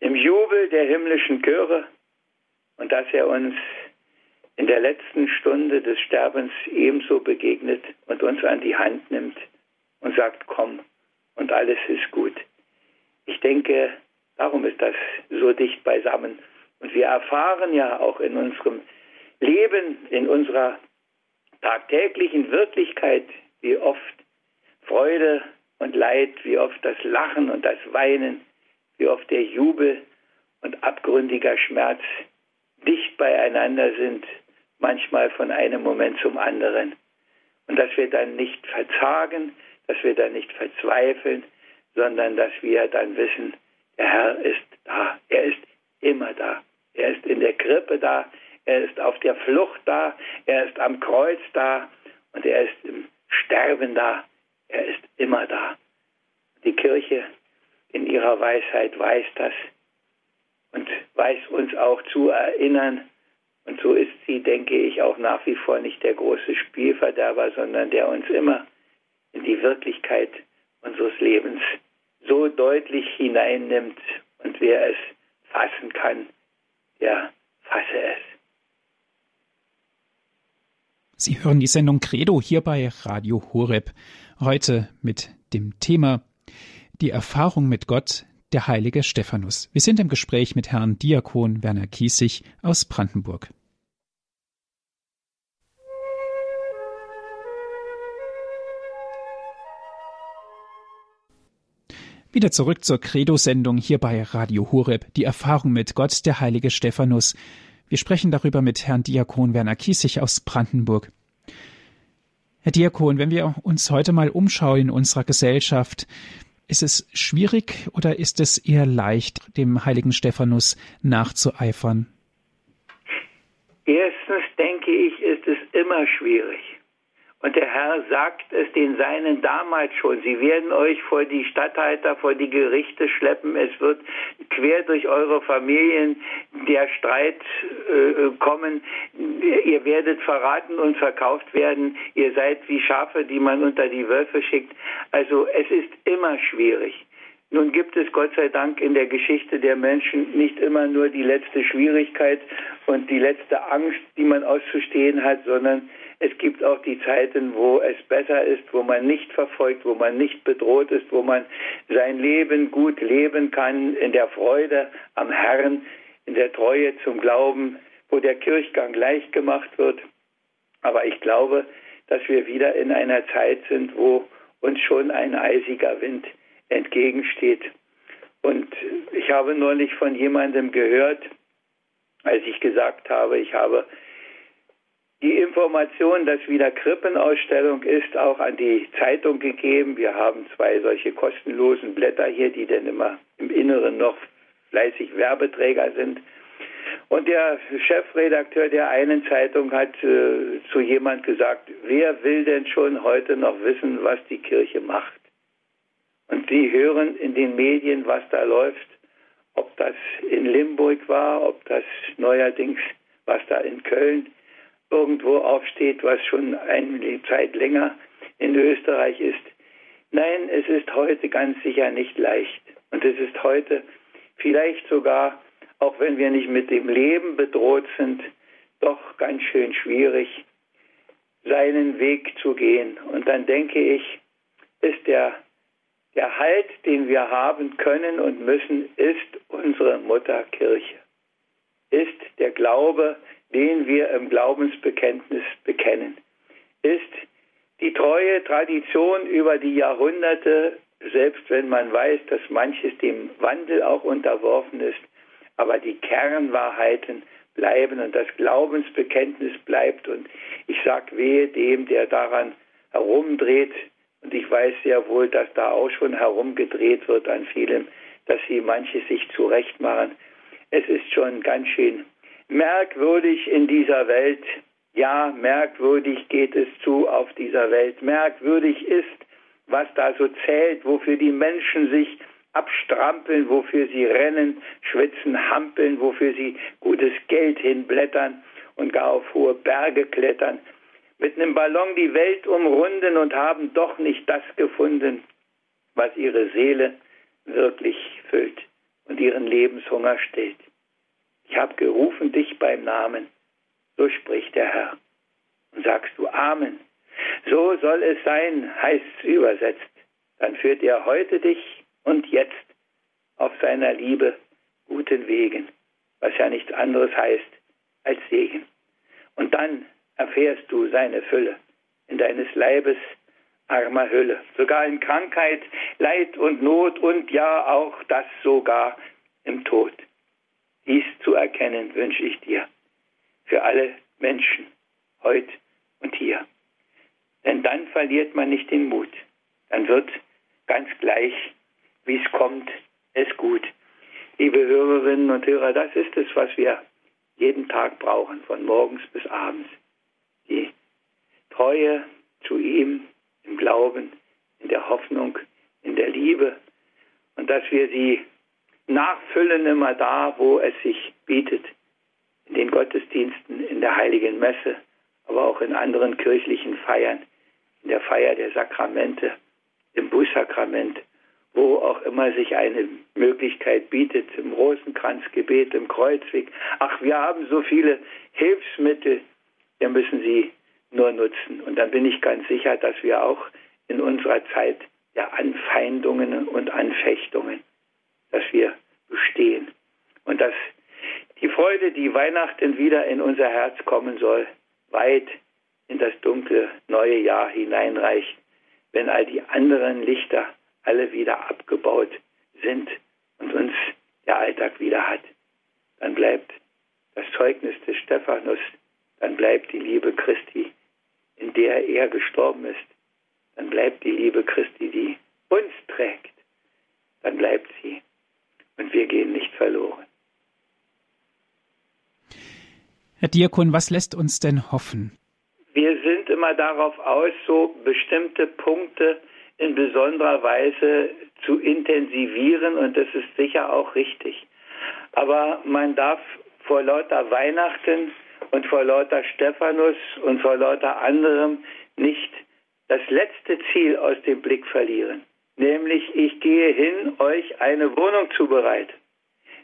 im Jubel der himmlischen Chöre und dass er uns in der letzten Stunde des Sterbens ebenso begegnet und uns an die Hand nimmt und sagt, komm und alles ist gut. Ich denke, darum ist das so dicht beisammen. Und wir erfahren ja auch in unserem Leben, in unserer tagtäglichen Wirklichkeit, wie oft Freude und Leid, wie oft das Lachen und das Weinen, wie oft der Jubel und abgründiger Schmerz dicht beieinander sind manchmal von einem Moment zum anderen. Und dass wir dann nicht verzagen, dass wir dann nicht verzweifeln, sondern dass wir dann wissen, der Herr ist da. Er ist immer da. Er ist in der Krippe da. Er ist auf der Flucht da. Er ist am Kreuz da. Und er ist im Sterben da. Er ist immer da. Die Kirche in ihrer Weisheit weiß das und weiß uns auch zu erinnern, und so ist sie, denke ich, auch nach wie vor nicht der große Spielverderber, sondern der uns immer in die Wirklichkeit unseres Lebens so deutlich hineinnimmt. Und wer es fassen kann, der fasse es.
Sie hören die Sendung Credo hier bei Radio Horeb. Heute mit dem Thema Die Erfahrung mit Gott, der heilige Stephanus. Wir sind im Gespräch mit Herrn Diakon Werner Kiesig aus Brandenburg. Wieder zurück zur Credo-Sendung hier bei Radio Horeb, die Erfahrung mit Gott, der heilige Stephanus. Wir sprechen darüber mit Herrn Diakon Werner Kiesig aus Brandenburg. Herr Diakon, wenn wir uns heute mal umschauen in unserer Gesellschaft, ist es schwierig oder ist es eher leicht, dem heiligen Stephanus nachzueifern?
Erstens denke ich, ist es immer schwierig. Und der Herr sagt es den Seinen damals schon. Sie werden euch vor die Statthalter, vor die Gerichte schleppen. Es wird quer durch eure Familien der Streit äh, kommen. Ihr werdet verraten und verkauft werden. Ihr seid wie Schafe, die man unter die Wölfe schickt. Also es ist immer schwierig. Nun gibt es Gott sei Dank in der Geschichte der Menschen nicht immer nur die letzte Schwierigkeit und die letzte Angst, die man auszustehen hat, sondern Es gibt auch die Zeiten, wo es besser ist, wo man nicht verfolgt, wo man nicht bedroht ist, wo man sein Leben gut leben kann in der Freude am Herrn, in der Treue zum Glauben, wo der Kirchgang leicht gemacht wird. Aber ich glaube, dass wir wieder in einer Zeit sind, wo uns schon ein eisiger Wind entgegensteht. Und ich habe neulich von jemandem gehört, als ich gesagt habe, ich habe die Information, dass wieder Krippenausstellung ist, auch an die Zeitung gegeben. Wir haben zwei solche kostenlosen Blätter hier, die dann immer im Inneren noch fleißig Werbeträger sind. Und der Chefredakteur der einen Zeitung hat äh, zu jemand gesagt, wer will denn schon heute noch wissen, was die Kirche macht? Und sie hören in den Medien, was da läuft, ob das in Limburg war, ob das neuerdings, was da in Köln irgendwo aufsteht, was schon eine Zeit länger in Österreich ist. Nein, es ist heute ganz sicher nicht leicht. Und es ist heute vielleicht sogar, auch wenn wir nicht mit dem Leben bedroht sind, doch ganz schön schwierig, seinen Weg zu gehen. Und dann denke ich, ist der, der Halt, den wir haben können und müssen, ist unsere Mutterkirche. Ist der Glaube, den wir im Glaubensbekenntnis bekennen. Ist die treue Tradition über die Jahrhunderte, selbst wenn man weiß, dass manches dem Wandel auch unterworfen ist, aber die Kernwahrheiten bleiben und das Glaubensbekenntnis bleibt. Und ich sage wehe dem, der daran herumdreht, und ich weiß sehr wohl, dass da auch schon herumgedreht wird an vielem, dass sie manche sich zurechtmachen. Es ist schon ganz schön merkwürdig in dieser Welt. Ja, merkwürdig geht es zu auf dieser Welt. Merkwürdig ist, was da so zählt, wofür die Menschen sich abstrampeln, wofür sie rennen, schwitzen, hampeln, wofür sie gutes Geld hinblättern und gar auf hohe Berge klettern, mit einem Ballon die Welt umrunden und haben doch nicht das gefunden, was ihre Seele wirklich füllt und ihren Lebenshunger stillt. Ich habe gerufen dich beim Namen, so spricht der Herr. Und sagst du Amen. So soll es sein, heißt es übersetzt. Dann führt er heute dich und jetzt auf seiner Liebe guten Wegen, was ja nichts anderes heißt als Segen. Und dann erfährst du seine Fülle in deines Leibes armer Hülle, sogar in Krankheit, Leid und Not und ja auch das sogar im Tod. Dies zu erkennen wünsche ich dir für alle Menschen, heute und hier. Denn dann verliert man nicht den Mut. Dann wird ganz gleich, wie es kommt, es gut. Liebe Hörerinnen und Hörer, das ist es, was wir jeden Tag brauchen, von morgens bis abends. Die Treue zu ihm im Glauben, in der Hoffnung, in der Liebe und dass wir sie nachfüllen immer da, wo es sich bietet. In den Gottesdiensten, in der heiligen Messe, aber auch in anderen kirchlichen Feiern, in der Feier der Sakramente, im Bußsakrament, wo auch immer sich eine Möglichkeit bietet, im Rosenkranzgebet, im Kreuzweg. Ach, wir haben so viele Hilfsmittel, wir müssen sie nur nutzen. Und dann bin ich ganz sicher, dass wir auch in unserer Zeit der Anfeindungen und Anfechtungen dass wir bestehen. Und dass die Freude, die Weihnachten wieder in unser Herz kommen soll, weit in das dunkle neue Jahr hineinreicht, wenn all die anderen Lichter alle wieder abgebaut sind und uns der Alltag wieder hat. Dann bleibt das Zeugnis des Stephanus, dann bleibt die Liebe Christi, in der er gestorben ist, dann bleibt die Liebe Christi, die uns trägt, dann bleibt sie und wir gehen nicht verloren.
Herr Diakon, was lässt uns denn hoffen?
Wir sind immer darauf aus, so bestimmte Punkte in besonderer Weise zu intensivieren und das ist sicher auch richtig. Aber man darf vor lauter Weihnachten und vor lauter Stephanus und vor lauter anderem nicht das letzte Ziel aus dem Blick verlieren nämlich ich gehe hin, euch eine Wohnung zu bereiten.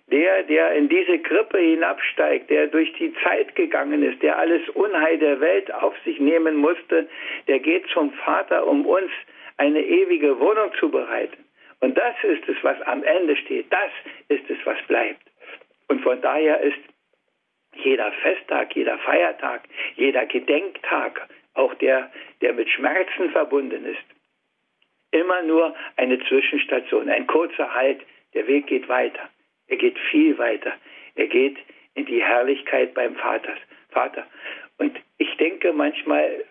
der, der in diese Krippe hinabsteigt, der durch die Zeit gegangen ist, der alles Unheil der Welt auf sich nehmen musste, der geht zum Vater, um uns eine ewige Wohnung zu bereiten. Und das ist es, was am Ende steht. Das ist es, was bleibt. Und von daher ist jeder Festtag, jeder Feiertag, jeder Gedenktag, auch der, der mit Schmerzen verbunden ist, immer nur eine Zwischenstation, ein kurzer Halt. Der Weg geht weiter. Er geht viel weiter. Er geht in die Herrlichkeit beim Vaters, Vater. Und ich denke manchmal,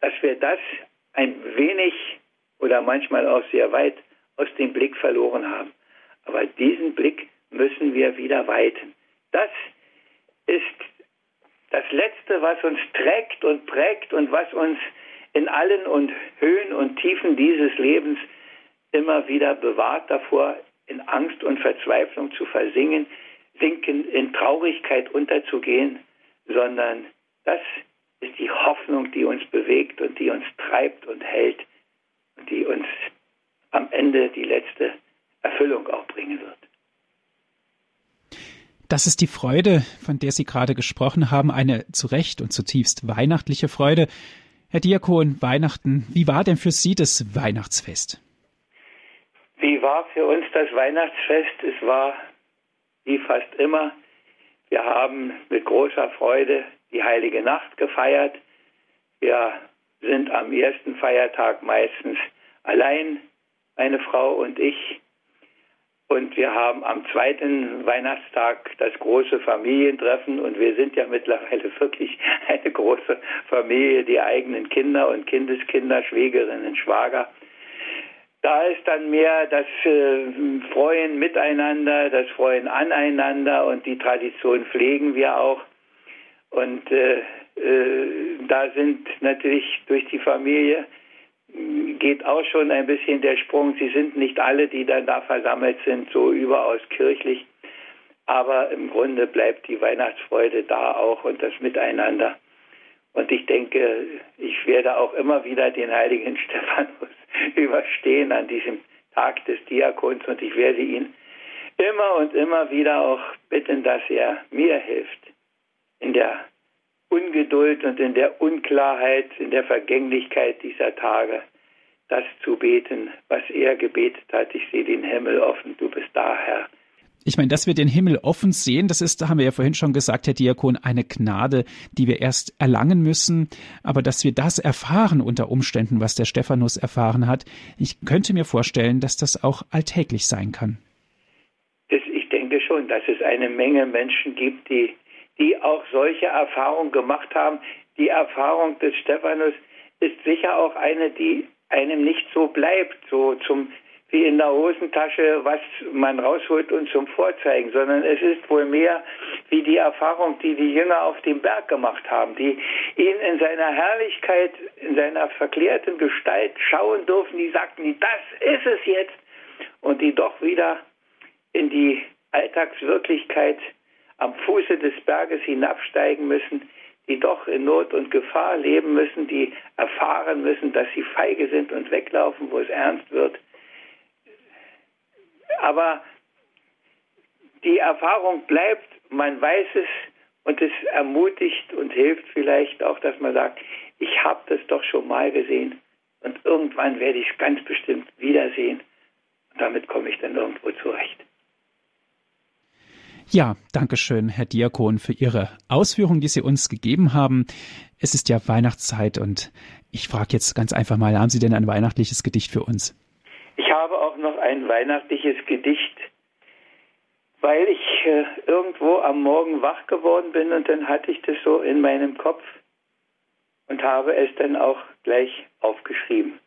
dass wir das ein wenig oder manchmal auch sehr weit aus dem Blick verloren haben. Aber diesen Blick müssen wir wieder weiten. Das ist das Letzte, was uns trägt und prägt und was uns in allen und Höhen und Tiefen dieses Lebens immer wieder bewahrt davor, in Angst und Verzweiflung zu versingen, sinken, in Traurigkeit unterzugehen, sondern das ist die Hoffnung, die uns bewegt und die uns treibt und hält und die uns am Ende die letzte Erfüllung auch bringen wird.
Das ist die Freude, von der Sie gerade gesprochen haben, eine zu Recht und zutiefst weihnachtliche Freude. Herr Diakon, Weihnachten, wie war denn für Sie das Weihnachtsfest?
Wie war für uns das Weihnachtsfest? Es war wie fast immer. Wir haben mit großer Freude die heilige Nacht gefeiert. Wir sind am ersten Feiertag meistens allein, meine Frau und ich. Und wir haben am zweiten Weihnachtstag das große Familientreffen und wir sind ja mittlerweile wirklich eine große Familie, die eigenen Kinder und Kindeskinder, Schwägerinnen, Schwager. Da ist dann mehr das äh, Freuen miteinander, das Freuen aneinander und die Tradition pflegen wir auch. Und äh, äh, da sind natürlich durch die Familie geht auch schon ein bisschen der Sprung. Sie sind nicht alle, die dann da versammelt sind, so überaus kirchlich. Aber im Grunde bleibt die Weihnachtsfreude da auch und das Miteinander. Und ich denke, ich werde auch immer wieder den heiligen Stephanus überstehen an diesem Tag des Diakons und ich werde ihn immer und immer wieder auch bitten, dass er mir hilft in der Ungeduld und in der Unklarheit, in der Vergänglichkeit dieser Tage, das zu beten, was er gebetet hat. Ich sehe den Himmel offen, du bist da, Herr.
Ich meine, dass wir den Himmel offen sehen, das ist, da haben wir ja vorhin schon gesagt, Herr Diakon, eine Gnade, die wir erst erlangen müssen. Aber dass wir das erfahren unter Umständen, was der Stephanus erfahren hat, ich könnte mir vorstellen, dass das auch alltäglich sein kann.
Ich denke schon, dass es eine Menge Menschen gibt, die die auch solche Erfahrungen gemacht haben. Die Erfahrung des Stephanus ist sicher auch eine, die einem nicht so bleibt, so zum wie in der Hosentasche, was man rausholt und zum Vorzeigen, sondern es ist wohl mehr wie die Erfahrung, die die Jünger auf dem Berg gemacht haben, die ihn in seiner Herrlichkeit, in seiner verklärten Gestalt schauen durften, die sagten, das ist es jetzt, und die doch wieder in die Alltagswirklichkeit am Fuße des Berges hinabsteigen müssen, die doch in Not und Gefahr leben müssen, die erfahren müssen, dass sie feige sind und weglaufen, wo es ernst wird. Aber die Erfahrung bleibt, man weiß es und es ermutigt und hilft vielleicht auch, dass man sagt, ich habe das doch schon mal gesehen und irgendwann werde ich es ganz bestimmt wiedersehen. Und damit komme ich dann irgendwo zurecht.
Ja, danke schön, Herr Diakon, für Ihre Ausführungen, die Sie uns gegeben haben. Es ist ja Weihnachtszeit und ich frage jetzt ganz einfach mal, haben Sie denn ein weihnachtliches Gedicht für uns?
Ich habe auch noch ein weihnachtliches Gedicht, weil ich äh, irgendwo am Morgen wach geworden bin und dann hatte ich das so in meinem Kopf und habe es dann auch gleich aufgeschrieben.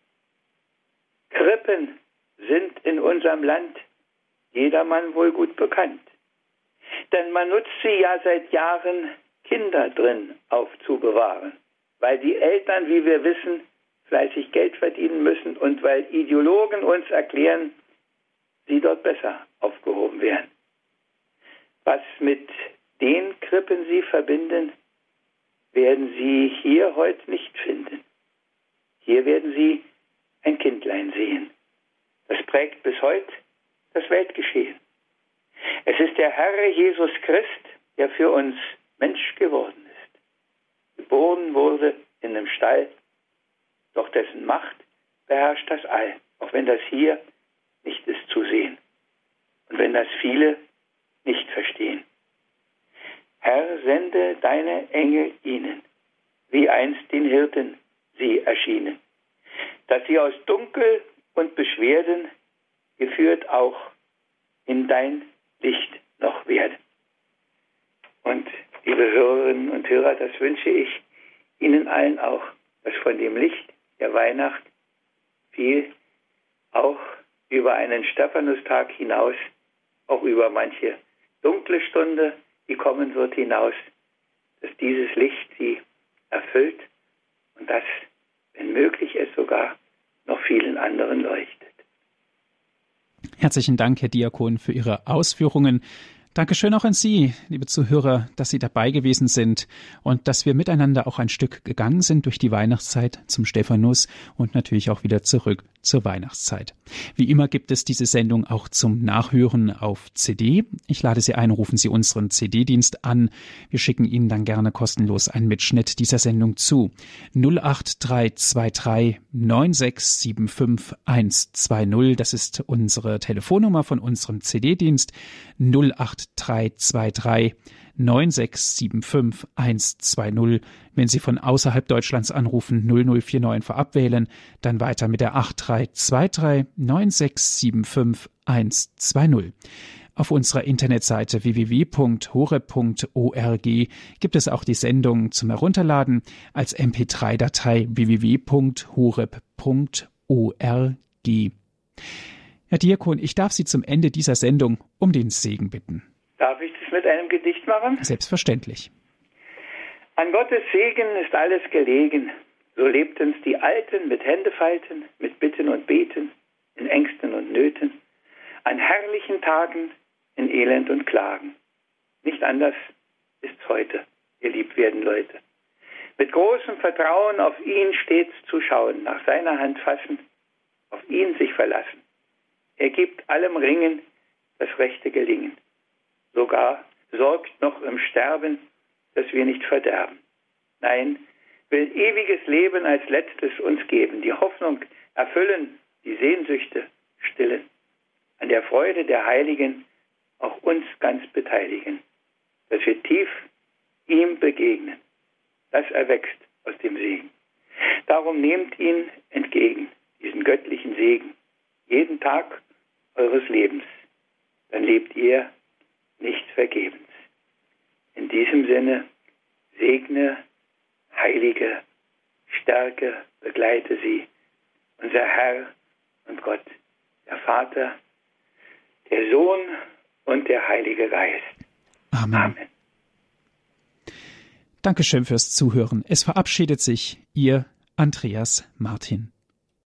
Krippen sind in unserem Land jedermann wohl gut bekannt. Denn man nutzt sie ja seit Jahren, Kinder drin aufzubewahren, weil die Eltern, wie wir wissen, fleißig Geld verdienen müssen und weil Ideologen uns erklären, sie dort besser aufgehoben werden. Was mit den Krippen sie verbinden, werden sie hier heute nicht finden. Hier werden sie ein Kindlein sehen. Das prägt bis heute das Weltgeschehen. Es ist der Herr Jesus Christ, der für uns Mensch geworden ist, geboren wurde in einem Stall, doch dessen Macht beherrscht das All, auch wenn das hier nicht ist zu sehen und wenn das viele nicht verstehen. Herr, sende deine Engel ihnen, wie einst den Hirten sie erschienen, dass sie aus Dunkel und Beschwerden geführt auch in dein Licht noch werden. Und liebe Hörerinnen und Hörer, das wünsche ich Ihnen allen auch, dass von dem Licht der Weihnacht viel auch über einen Stephanustag hinaus, auch über manche dunkle Stunde, die kommen wird, hinaus, dass dieses Licht sie erfüllt und dass, wenn möglich, es sogar noch vielen anderen leuchtet.
Herzlichen Dank, Herr Diakon, für Ihre Ausführungen. Dankeschön auch an Sie, liebe Zuhörer, dass Sie dabei gewesen sind und dass wir miteinander auch ein Stück gegangen sind durch die Weihnachtszeit zum Stephanus und natürlich auch wieder zurück zur Weihnachtszeit. Wie immer gibt es diese Sendung auch zum Nachhören auf CD. Ich lade Sie ein, rufen Sie unseren CD-Dienst an. Wir schicken Ihnen dann gerne kostenlos einen Mitschnitt dieser Sendung zu. 08323 9675 120. Das ist unsere Telefonnummer von unserem CD-Dienst. 08323 9675 120. Wenn Sie von außerhalb Deutschlands anrufen, 0049 vorab wählen, dann weiter mit der 8323 9675 120. Auf unserer Internetseite www.hore.org gibt es auch die Sendung zum Herunterladen als MP3-Datei www.horeb.org. Herr Diakon, ich darf Sie zum Ende dieser Sendung um den Segen bitten.
Darf ich das mit einem Gedicht machen?
Selbstverständlich.
An Gottes Segen ist alles gelegen. So lebten's die Alten mit Händefalten, mit Bitten und Beten, in Ängsten und Nöten, an herrlichen Tagen, in Elend und Klagen. Nicht anders ist's heute, ihr liebwerden Leute. Mit großem Vertrauen auf ihn stets zu schauen, nach seiner Hand fassen, auf ihn sich verlassen. Er gibt allem Ringen das rechte Gelingen sogar sorgt noch im Sterben, dass wir nicht verderben. Nein, will ewiges Leben als letztes uns geben, die Hoffnung erfüllen, die Sehnsüchte stillen, an der Freude der Heiligen auch uns ganz beteiligen, dass wir tief ihm begegnen. Das erwächst aus dem Segen. Darum nehmt ihn entgegen, diesen göttlichen Segen, jeden Tag eures Lebens. Dann lebt ihr nicht vergebens. In diesem Sinne segne, heilige, stärke, begleite sie, unser Herr und Gott, der Vater, der Sohn und der Heilige Geist.
Amen. Amen. Dankeschön fürs Zuhören. Es verabschiedet sich Ihr Andreas Martin.